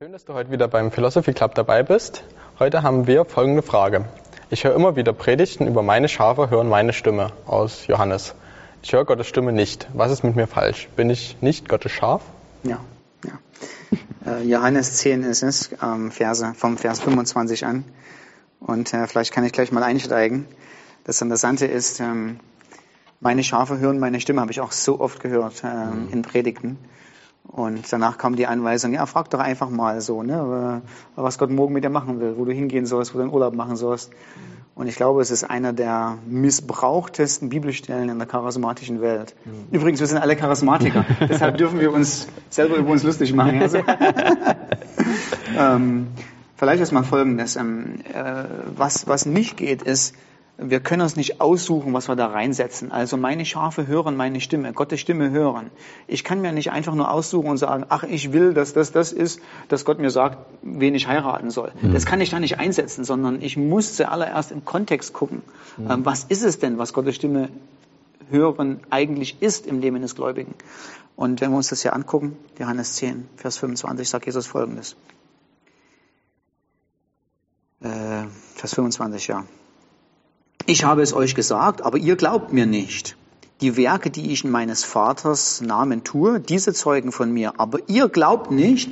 Schön, dass du heute wieder beim Philosophy Club dabei bist. Heute haben wir folgende Frage. Ich höre immer wieder Predigten über meine Schafe hören meine Stimme aus Johannes. Ich höre Gottes Stimme nicht. Was ist mit mir falsch? Bin ich nicht Gottes Schaf? Ja, ja. Äh, Johannes 10 ist es, ähm, Verse, vom Vers 25 an. Und äh, vielleicht kann ich gleich mal einsteigen. Das Interessante ist, ähm, meine Schafe hören meine Stimme, habe ich auch so oft gehört ähm, in Predigten. Und danach kam die Anweisung, ja, frag doch einfach mal so, ne, was Gott morgen mit dir machen will, wo du hingehen sollst, wo du einen Urlaub machen sollst. Und ich glaube, es ist einer der missbrauchtesten Bibelstellen in der charismatischen Welt. Mhm. Übrigens, wir sind alle Charismatiker, deshalb dürfen wir uns selber über uns lustig machen. Also. ähm, vielleicht erstmal Folgendes. Ähm, äh, was, was nicht geht, ist, wir können uns nicht aussuchen, was wir da reinsetzen. Also meine Schafe hören meine Stimme, Gottes Stimme hören. Ich kann mir nicht einfach nur aussuchen und sagen, ach, ich will, dass das das ist, dass Gott mir sagt, wen ich heiraten soll. Mhm. Das kann ich da nicht einsetzen, sondern ich muss zuallererst im Kontext gucken. Mhm. Ähm, was ist es denn, was Gottes Stimme hören eigentlich ist im Leben des Gläubigen? Und wenn wir uns das hier angucken, Johannes 10, Vers 25, sagt Jesus Folgendes. Äh, Vers 25, ja. Ich habe es euch gesagt, aber ihr glaubt mir nicht. Die Werke, die ich in meines Vaters Namen tue, diese zeugen von mir. Aber ihr glaubt nicht,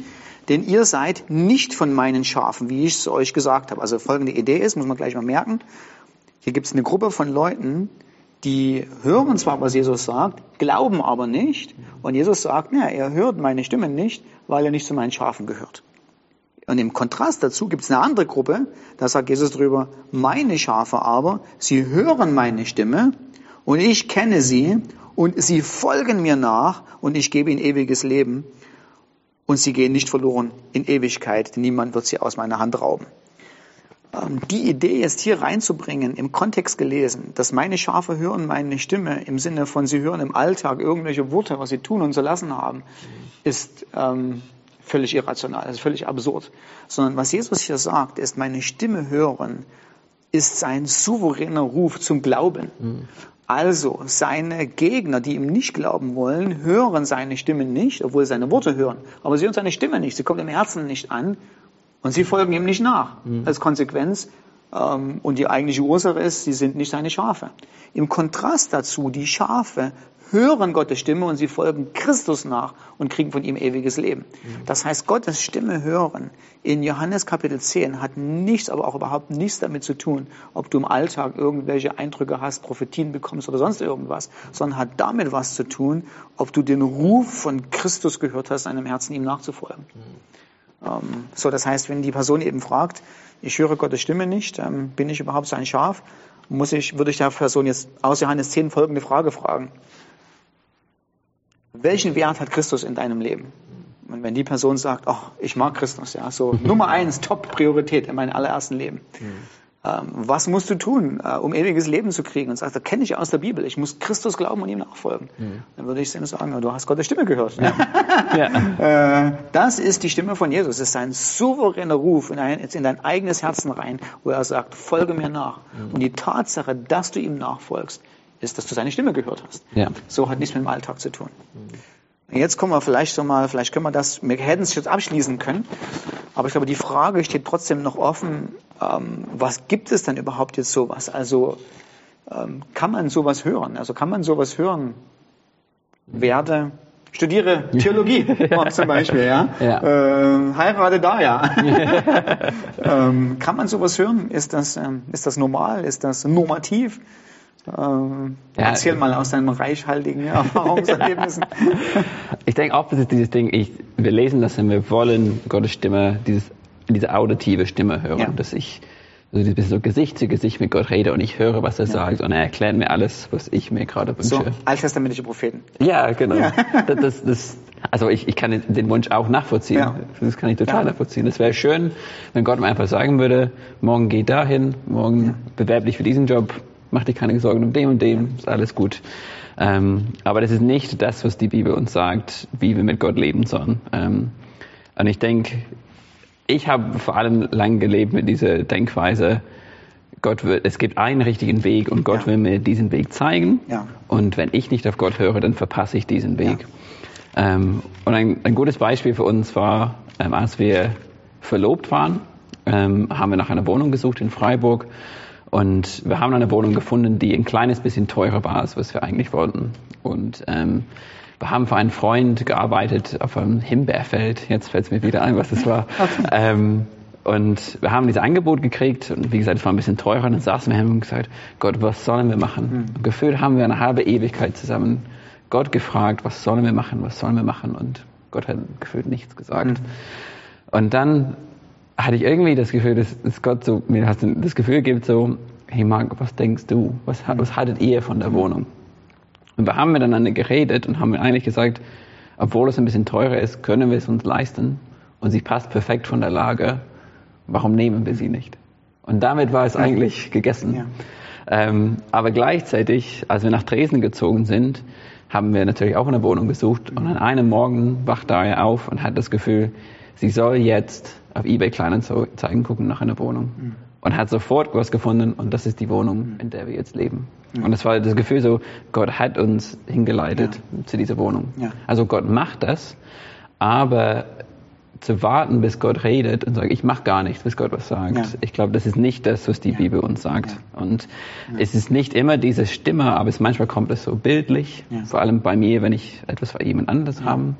denn ihr seid nicht von meinen Schafen, wie ich es euch gesagt habe. Also folgende Idee ist, muss man gleich mal merken, hier gibt es eine Gruppe von Leuten, die hören zwar, was Jesus sagt, glauben aber nicht. Und Jesus sagt, ja, er hört meine Stimme nicht, weil er nicht zu meinen Schafen gehört. Und im Kontrast dazu gibt es eine andere Gruppe, da sagt Jesus drüber, meine Schafe aber, sie hören meine Stimme und ich kenne sie und sie folgen mir nach und ich gebe ihnen ewiges Leben und sie gehen nicht verloren in Ewigkeit, niemand wird sie aus meiner Hand rauben. Ähm, die Idee jetzt hier reinzubringen, im Kontext gelesen, dass meine Schafe hören meine Stimme im Sinne von sie hören im Alltag irgendwelche Worte, was sie tun und zu lassen haben, ist ähm, völlig irrational, das ist völlig absurd. Sondern was Jesus hier sagt, ist, meine Stimme hören, ist sein souveräner Ruf zum Glauben. Mhm. Also seine Gegner, die ihm nicht glauben wollen, hören seine Stimme nicht, obwohl sie seine Worte hören. Aber sie hören seine Stimme nicht, sie kommt im Herzen nicht an und sie folgen ihm nicht nach. Mhm. Als Konsequenz und die eigentliche Ursache ist, sie sind nicht seine Schafe. Im Kontrast dazu, die Schafe hören Gottes Stimme und sie folgen Christus nach und kriegen von ihm ewiges Leben. Das heißt, Gottes Stimme hören in Johannes Kapitel 10 hat nichts, aber auch überhaupt nichts damit zu tun, ob du im Alltag irgendwelche Eindrücke hast, Prophetien bekommst oder sonst irgendwas, sondern hat damit was zu tun, ob du den Ruf von Christus gehört hast, einem Herzen ihm nachzufolgen. Mhm. Ähm, so, das heißt, wenn die Person eben fragt, ich höre Gottes Stimme nicht, ähm, bin ich überhaupt sein Schaf, muss ich, würde ich der Person jetzt aus Johannes 10 folgende Frage fragen. Welchen Wert hat Christus in deinem Leben? Und wenn die Person sagt, oh, ich mag Christus, ja, so Nummer eins, Top-Priorität in meinem allerersten Leben. Mhm. Ähm, was musst du tun, äh, um ewiges Leben zu kriegen? Und sagt, das kenne ich aus der Bibel. Ich muss Christus glauben und ihm nachfolgen. Mhm. Dann würde ich sagen, du hast Gottes Stimme gehört. Ja. ja. äh, das ist die Stimme von Jesus. Es ist ein souveräner Ruf in dein, in dein eigenes Herzen rein, wo er sagt, folge mir nach. Mhm. Und die Tatsache, dass du ihm nachfolgst, ist, dass du seine Stimme gehört hast. Ja. So hat nichts mit dem Alltag zu tun. Mhm. Jetzt kommen wir vielleicht so mal, vielleicht können wir das, wir hätten es jetzt abschließen können, aber ich glaube, die Frage steht trotzdem noch offen, ähm, was gibt es denn überhaupt jetzt sowas? Also ähm, kann man sowas hören? Also kann man sowas hören? Werde, studiere Theologie zum Beispiel, ja. ja. Äh, heirate da, ja. ähm, kann man sowas hören? Ist das, ähm, ist das normal? Ist das normativ? Ähm, ja, erzähl mal aus deinen reichhaltigen Erfahrungserlebnissen. ich denke auch, das ist dieses Ding, ich, wir lesen das und wir wollen Gottes Stimme, dieses, diese auditive Stimme hören, ja. dass ich also ein so Gesicht zu Gesicht mit Gott rede und ich höre, was er ja. sagt und er erklärt mir alles, was ich mir gerade wünsche. So, alttestamentliche Propheten. Ja, genau. Ja. Das, das, also ich, ich kann den Wunsch auch nachvollziehen. Ja. Das kann ich total nachvollziehen. Es wäre schön, wenn Gott mir einfach sagen würde, morgen geh dahin, morgen bewerb dich für diesen Job, mach dir keine Sorgen um dem und dem, ist alles gut. Ähm, aber das ist nicht das, was die Bibel uns sagt, wie wir mit Gott leben sollen. Ähm, und ich denke, ich habe vor allem lang gelebt mit dieser Denkweise, Gott wird, es gibt einen richtigen Weg und Gott ja. will mir diesen Weg zeigen. Ja. Und wenn ich nicht auf Gott höre, dann verpasse ich diesen Weg. Ja. Ähm, und ein, ein, gutes Beispiel für uns war, ähm, als wir verlobt waren, ähm, haben wir nach einer Wohnung gesucht in Freiburg und wir haben eine Wohnung gefunden, die ein kleines bisschen teurer war, als was wir eigentlich wollten. Und ähm, wir haben für einen Freund gearbeitet auf einem Himbeerfeld. Jetzt fällt es mir wieder ein, was das war. Okay. Ähm, und wir haben dieses Angebot gekriegt und wie gesagt, es war ein bisschen teurer. Und dann saßen wir und gesagt, Gott, was sollen wir machen? Mhm. Gefühlt haben wir eine halbe Ewigkeit zusammen Gott gefragt, was sollen wir machen, was sollen wir machen? Und Gott hat gefühlt nichts gesagt. Mhm. Und dann hatte ich irgendwie das Gefühl, dass, dass Gott so mir das Gefühl gibt, so, hey Marc, was denkst du? Was, was haltet ihr von der Wohnung? Und wir haben miteinander geredet und haben eigentlich gesagt, obwohl es ein bisschen teurer ist, können wir es uns leisten und sie passt perfekt von der Lage warum nehmen wir sie nicht? Und damit war es eigentlich gegessen. Ja. Ähm, aber gleichzeitig, als wir nach Dresden gezogen sind, haben wir natürlich auch eine Wohnung gesucht. Und an einem Morgen wacht Daria auf und hat das Gefühl, sie soll jetzt auf eBay Kleinanzeigen gucken nach einer Wohnung. Mhm. Und hat sofort was gefunden und das ist die Wohnung, mhm. in der wir jetzt leben. Mhm. Und es war das Gefühl so, Gott hat uns hingeleitet ja. zu dieser Wohnung. Ja. Also Gott macht das, aber zu warten, bis Gott redet und sagt, ich mache gar nichts, bis Gott was sagt. Ja. Ich glaube, das ist nicht das, was die ja. Bibel uns sagt. Ja. Und es ist nicht immer diese Stimme, aber es, manchmal kommt es so bildlich, vor allem bei mir, wenn ich etwas von jemand anderes habe.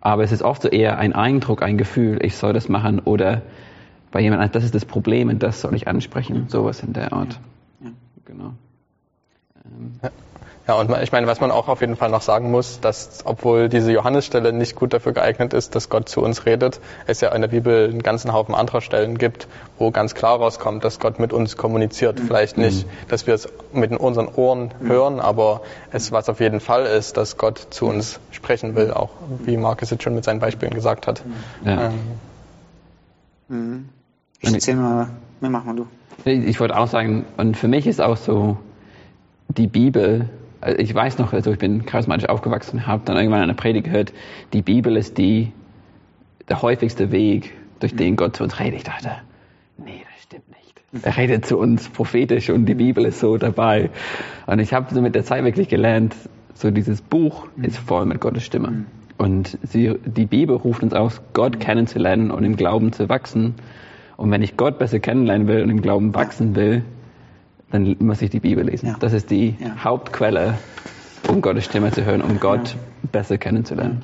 Aber es ist oft so eher ein Eindruck, ein Gefühl, ich soll das machen oder bei jemand das ist das Problem und das soll ich ansprechen, sowas in der Art. Genau. Ähm. Ja, und ich meine, was man auch auf jeden Fall noch sagen muss, dass obwohl diese Johannesstelle nicht gut dafür geeignet ist, dass Gott zu uns redet, es ja in der Bibel einen ganzen Haufen anderer Stellen gibt, wo ganz klar rauskommt, dass Gott mit uns kommuniziert. Mhm. Vielleicht nicht, mhm. dass wir es mit unseren Ohren mhm. hören, aber es, was auf jeden Fall ist, dass Gott zu uns sprechen will, auch wie Markus jetzt schon mit seinen Beispielen gesagt hat. Ja. Ähm. Mhm. Ich erzähl mal, mehr mach mal du. Ich wollte auch sagen, und für mich ist auch so, die Bibel also ich weiß noch, also ich bin charismatisch aufgewachsen und habe dann irgendwann eine Predigt gehört, die Bibel ist die, der häufigste Weg, durch den Gott zu uns redet. Ich dachte, nee, das stimmt nicht. Er redet zu uns prophetisch und die Bibel ist so dabei. Und ich habe so mit der Zeit wirklich gelernt, so dieses Buch ist voll mit Gottes Stimme. Und sie, die Bibel ruft uns aus, Gott kennenzulernen und im Glauben zu wachsen. Und wenn ich Gott besser kennenlernen will und im Glauben wachsen will, dann muss ich die Bibel lesen. Ja. Das ist die ja. Hauptquelle, um Gottes Stimme zu hören, um Gott besser kennenzulernen.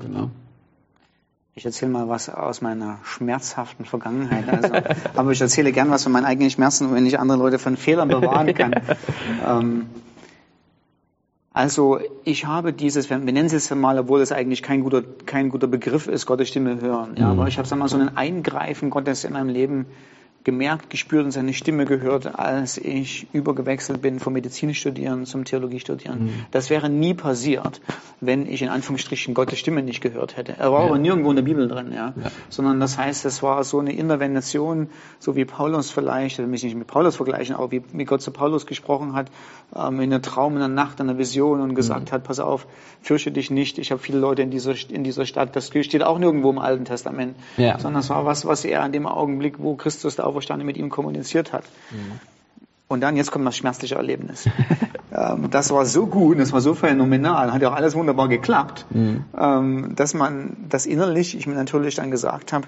Genau. Ich erzähle mal was aus meiner schmerzhaften Vergangenheit. Also, aber ich erzähle gern was von meinen eigenen Schmerzen, wenn ich andere Leute von Fehlern bewahren kann. ähm, also ich habe dieses, wir nennen es jetzt mal, obwohl es eigentlich kein guter, kein guter Begriff ist, Gottes Stimme hören. Ja, mhm. Aber ich habe mal so ein Eingreifen Gottes in meinem Leben gemerkt, gespürt und seine Stimme gehört, als ich übergewechselt bin vom Medizin studieren zum Theologie studieren. Mhm. Das wäre nie passiert, wenn ich in Anführungsstrichen Gottes Stimme nicht gehört hätte. Er war ja. aber nirgendwo in der Bibel drin, ja? ja. Sondern das heißt, es war so eine Intervention, so wie Paulus vielleicht, ich will mich nicht mit Paulus vergleichen, aber wie, wie Gott zu Paulus gesprochen hat, ähm, in einer Traum, in einer Nacht, in einer Vision und gesagt mhm. hat, pass auf, fürchte dich nicht, ich habe viele Leute in dieser, in dieser Stadt. Das steht auch nirgendwo im Alten Testament. Ja. Sondern es war was, was er an dem Augenblick, wo Christus da auferstanden mit ihm kommuniziert hat. Mhm. Und dann, jetzt kommt das schmerzliche Erlebnis. ähm, das war so gut, das war so phänomenal, hat ja auch alles wunderbar geklappt, mhm. ähm, dass man das innerlich, ich mir natürlich dann gesagt habe,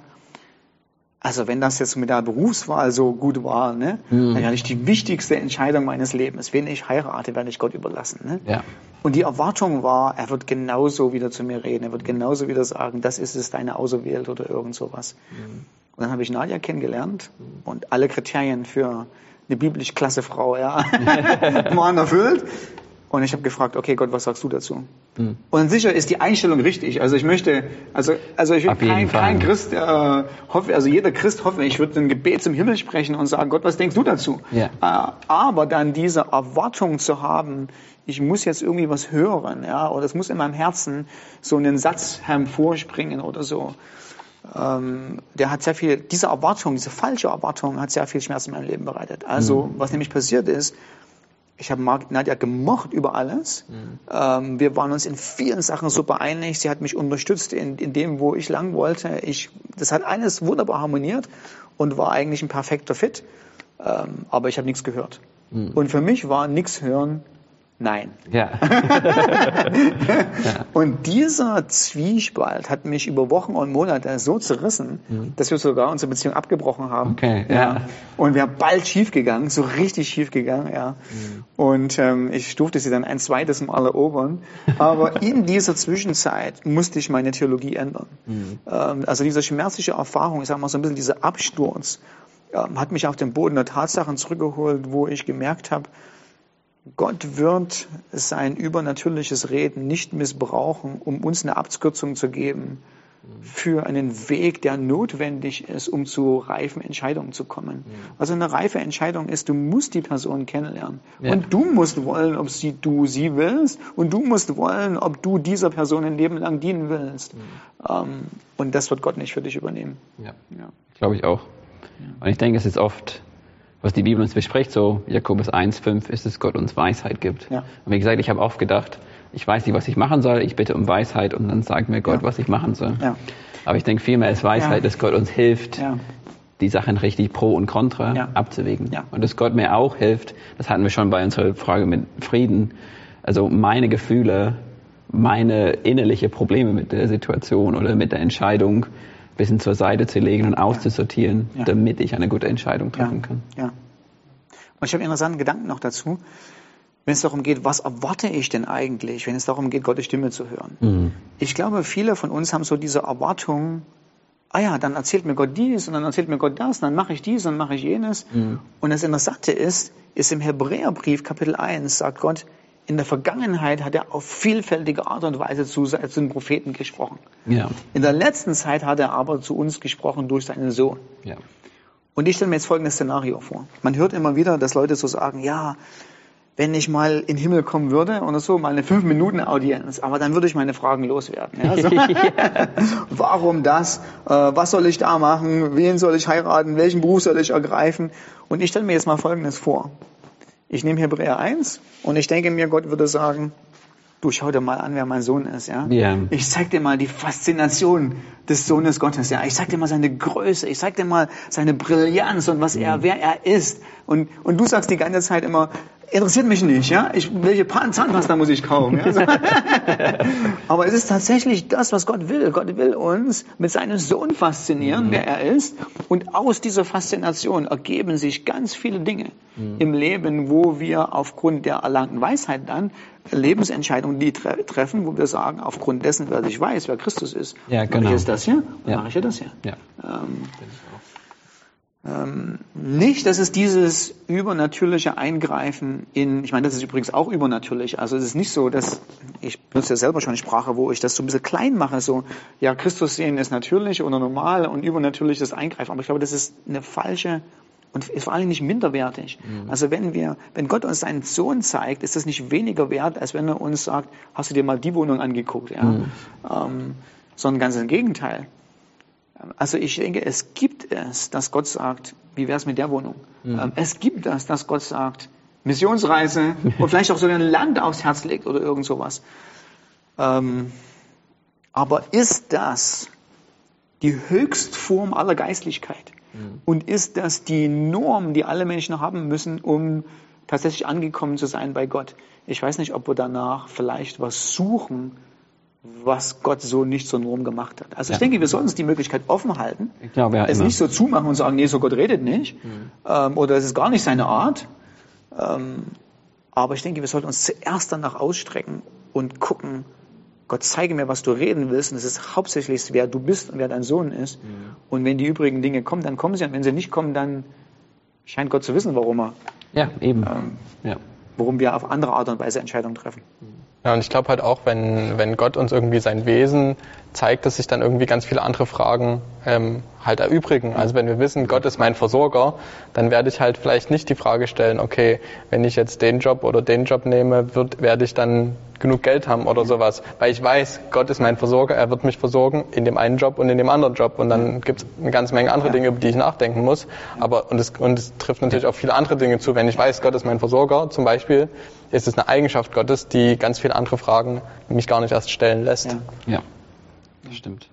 also wenn das jetzt mit der Berufswahl so gut war, ne, mhm. dann hatte ich die wichtigste Entscheidung meines Lebens. Wen ich heirate, werde ich Gott überlassen. Ne? Ja. Und die Erwartung war, er wird genauso wieder zu mir reden, er wird genauso wieder sagen, das ist es, deine Auserwählt oder irgend sowas. Mhm. Und dann habe ich Nadja kennengelernt und alle Kriterien für eine biblisch klasse Frau ja, waren erfüllt. Und ich habe gefragt, okay Gott, was sagst du dazu? Mhm. Und sicher ist die Einstellung richtig. Also ich möchte, also, also ich will kein, kein Christ, äh, hoffe, also jeder Christ hoffe, ich würde ein Gebet zum Himmel sprechen und sagen, Gott, was denkst du dazu? Ja. Äh, aber dann diese Erwartung zu haben, ich muss jetzt irgendwie was hören, ja, oder es muss in meinem Herzen so einen Satz hervorspringen oder so der hat sehr viel, diese Erwartung, diese falsche Erwartung hat sehr viel Schmerz in meinem Leben bereitet. Also, mhm. was nämlich passiert ist, ich habe Nadja gemocht über alles. Mhm. Ähm, wir waren uns in vielen Sachen super einig. Sie hat mich unterstützt in, in dem, wo ich lang wollte. Ich, das hat alles wunderbar harmoniert und war eigentlich ein perfekter Fit. Ähm, aber ich habe nichts gehört. Mhm. Und für mich war nichts hören Nein. Ja. Und dieser Zwiespalt hat mich über Wochen und Monate so zerrissen, Mhm. dass wir sogar unsere Beziehung abgebrochen haben. Okay, ja. Und wir bald schief gegangen, so richtig schief gegangen, ja. Mhm. Und ähm, ich durfte sie dann ein zweites Mal erobern. Aber in dieser Zwischenzeit musste ich meine Theologie ändern. Mhm. Ähm, also diese schmerzliche Erfahrung, ich sag mal so ein bisschen dieser Absturz, ähm, hat mich auf den Boden der Tatsachen zurückgeholt, wo ich gemerkt habe, Gott wird sein übernatürliches Reden nicht missbrauchen, um uns eine Abkürzung zu geben für einen Weg, der notwendig ist, um zu reifen Entscheidungen zu kommen. Also eine reife Entscheidung ist, du musst die Person kennenlernen. Ja. Und du musst wollen, ob sie, du sie willst. Und du musst wollen, ob du dieser Person ein Leben lang dienen willst. Ähm, und das wird Gott nicht für dich übernehmen. ja. Ja. Glaube ich auch. Und ich denke, es ist oft, was die Bibel uns bespricht, so Jakobus 1,5 ist es, Gott uns Weisheit gibt. Ja. Und wie gesagt, ich habe oft gedacht, ich weiß nicht, was ich machen soll, ich bitte um Weisheit und dann sagt mir Gott, Ja. was ich machen soll. Ja. Aber ich denke vielmehr ist Weisheit, dass Gott uns hilft, die Sachen richtig pro und contra abzuwägen. Und dass Gott mir auch hilft, das hatten wir schon bei unserer Frage mit Frieden, also meine Gefühle, meine innerliche Probleme mit der Situation oder mit der Entscheidung ein bisschen zur Seite zu legen und auszusortieren, Ja. damit ich eine gute Entscheidung treffen kann. Ja. Und ich habe einen interessanten Gedanken noch dazu. Wenn es darum geht, was erwarte ich denn eigentlich, wenn es darum geht, Gottes Stimme zu hören? Mhm. Ich glaube, viele von uns haben so diese Erwartung, ah ja, dann erzählt mir Gott dies und dann erzählt mir Gott das, dann mache ich dies und dann mache ich jenes. Und das Interessante ist, ist im Hebräerbrief Kapitel 1 sagt Gott, in der Vergangenheit hat er auf vielfältige Art und Weise zu, zu den Propheten gesprochen. Ja. In der letzten Zeit hat er aber zu uns gesprochen durch seinen Sohn. Ja. Und ich stelle mir jetzt folgendes Szenario vor. Man hört immer wieder, dass Leute so sagen, ja, wenn ich mal in den Himmel kommen würde oder so, mal eine fünf Minuten Audienz, aber dann würde ich meine Fragen loswerden. Ja, so. Warum das? Äh, was soll ich da machen? Wen soll ich heiraten? Welchen Beruf soll ich ergreifen? Und ich stelle mir jetzt mal Folgendes vor. Ich nehme Hebräer 1 und ich denke mir, Gott würde sagen, du schau dir mal an, wer mein Sohn ist, ja. Ja. Ich zeig dir mal die Faszination des Sohnes Gottes, ja. Ich zeig dir mal seine Größe, ich zeig dir mal seine Brillanz und was er, wer er ist. Und, und du sagst die ganze Zeit immer, interessiert mich nicht, ja. Ich, welche Pa- Zahnpasta muss ich kaufen, ja. So. Aber es ist tatsächlich das, was Gott will. Gott will uns mit seinem Sohn faszinieren, wer er ist. Und aus dieser Faszination ergeben sich ganz viele Dinge im Leben, wo wir aufgrund der erlangten Weisheit dann Lebensentscheidungen die tre treffen, wo wir sagen, aufgrund dessen, dass ich weiß, wer Christus ist, Ja, mache genau. ich jetzt das hier, Ja. mache ich ja das hier. Ja. Ähm, ähm, nicht, dass es dieses übernatürliche Eingreifen in, ich meine, das ist übrigens auch übernatürlich, also es ist nicht so, dass, ich benutze ja selber schon eine Sprache, wo ich das so ein bisschen klein mache, so, ja, Christus sehen ist natürlich oder normal und übernatürlich ist Eingreifen, aber ich glaube, das ist eine falsche und ist vor allem nicht minderwertig. Also wenn wir, wenn Gott uns seinen Sohn zeigt, ist das nicht weniger wert, als wenn er uns sagt, hast du dir mal die Wohnung angeguckt, ja, ähm, sondern ganz im Gegenteil. Also ich denke, es gibt es, dass Gott sagt, wie wäre es mit der Wohnung? Ähm, Es gibt es, dass Gott sagt, Missionsreise und vielleicht auch sogar ein Land aufs Herz legt oder irgend sowas. Ähm, aber ist das die Höchstform aller Geistlichkeit? Und ist das die Norm, die alle Menschen haben müssen, um tatsächlich angekommen zu sein bei Gott? Ich weiß nicht, ob wir danach vielleicht was suchen, was Gott so nicht zur Norm gemacht hat. Also ich Ja. denke, wir sollten uns die Möglichkeit offen halten, glaube ja es immer. nicht so zumachen und sagen, nee, so Gott redet nicht, ähm, oder es ist gar nicht seine Art. Ähm, aber ich denke, wir sollten uns zuerst danach ausstrecken und gucken, Gott, zeige mir, was du reden willst. Und es ist hauptsächlich, wer du bist und wer dein Sohn ist. Und wenn die übrigen Dinge kommen, dann kommen sie. Und wenn sie nicht kommen, dann scheint Gott zu wissen, warum, er, Ja, eben. Ähm. ja. warum wir auf andere Art und Weise Entscheidungen treffen. Ja, und ich glaube halt auch, wenn, wenn Gott uns irgendwie sein Wesen zeigt, dass sich dann irgendwie ganz viele andere Fragen ähm, halt erübrigen. Also wenn wir wissen, Gott ist mein Versorger, dann werde ich halt vielleicht nicht die Frage stellen, okay, wenn ich jetzt den Job oder den Job nehme, wird, werde ich dann genug Geld haben oder sowas. Weil ich weiß, Gott ist mein Versorger, er wird mich versorgen in dem einen Job und in dem anderen Job. Und dann gibt es eine ganze Menge andere Dinge, über die ich nachdenken muss. Aber und es, und es trifft natürlich auch viele andere Dinge zu. Wenn ich weiß, Gott ist mein Versorger, zum Beispiel, ist es eine Eigenschaft Gottes, die ganz viele andere Fragen mich gar nicht erst stellen lässt. Ja. Ja, das stimmt.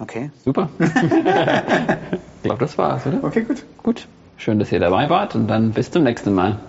Okay. Super. ich glaube, das war's, oder? Okay, gut. Gut. Schön, dass ihr dabei wart und dann bis zum nächsten Mal.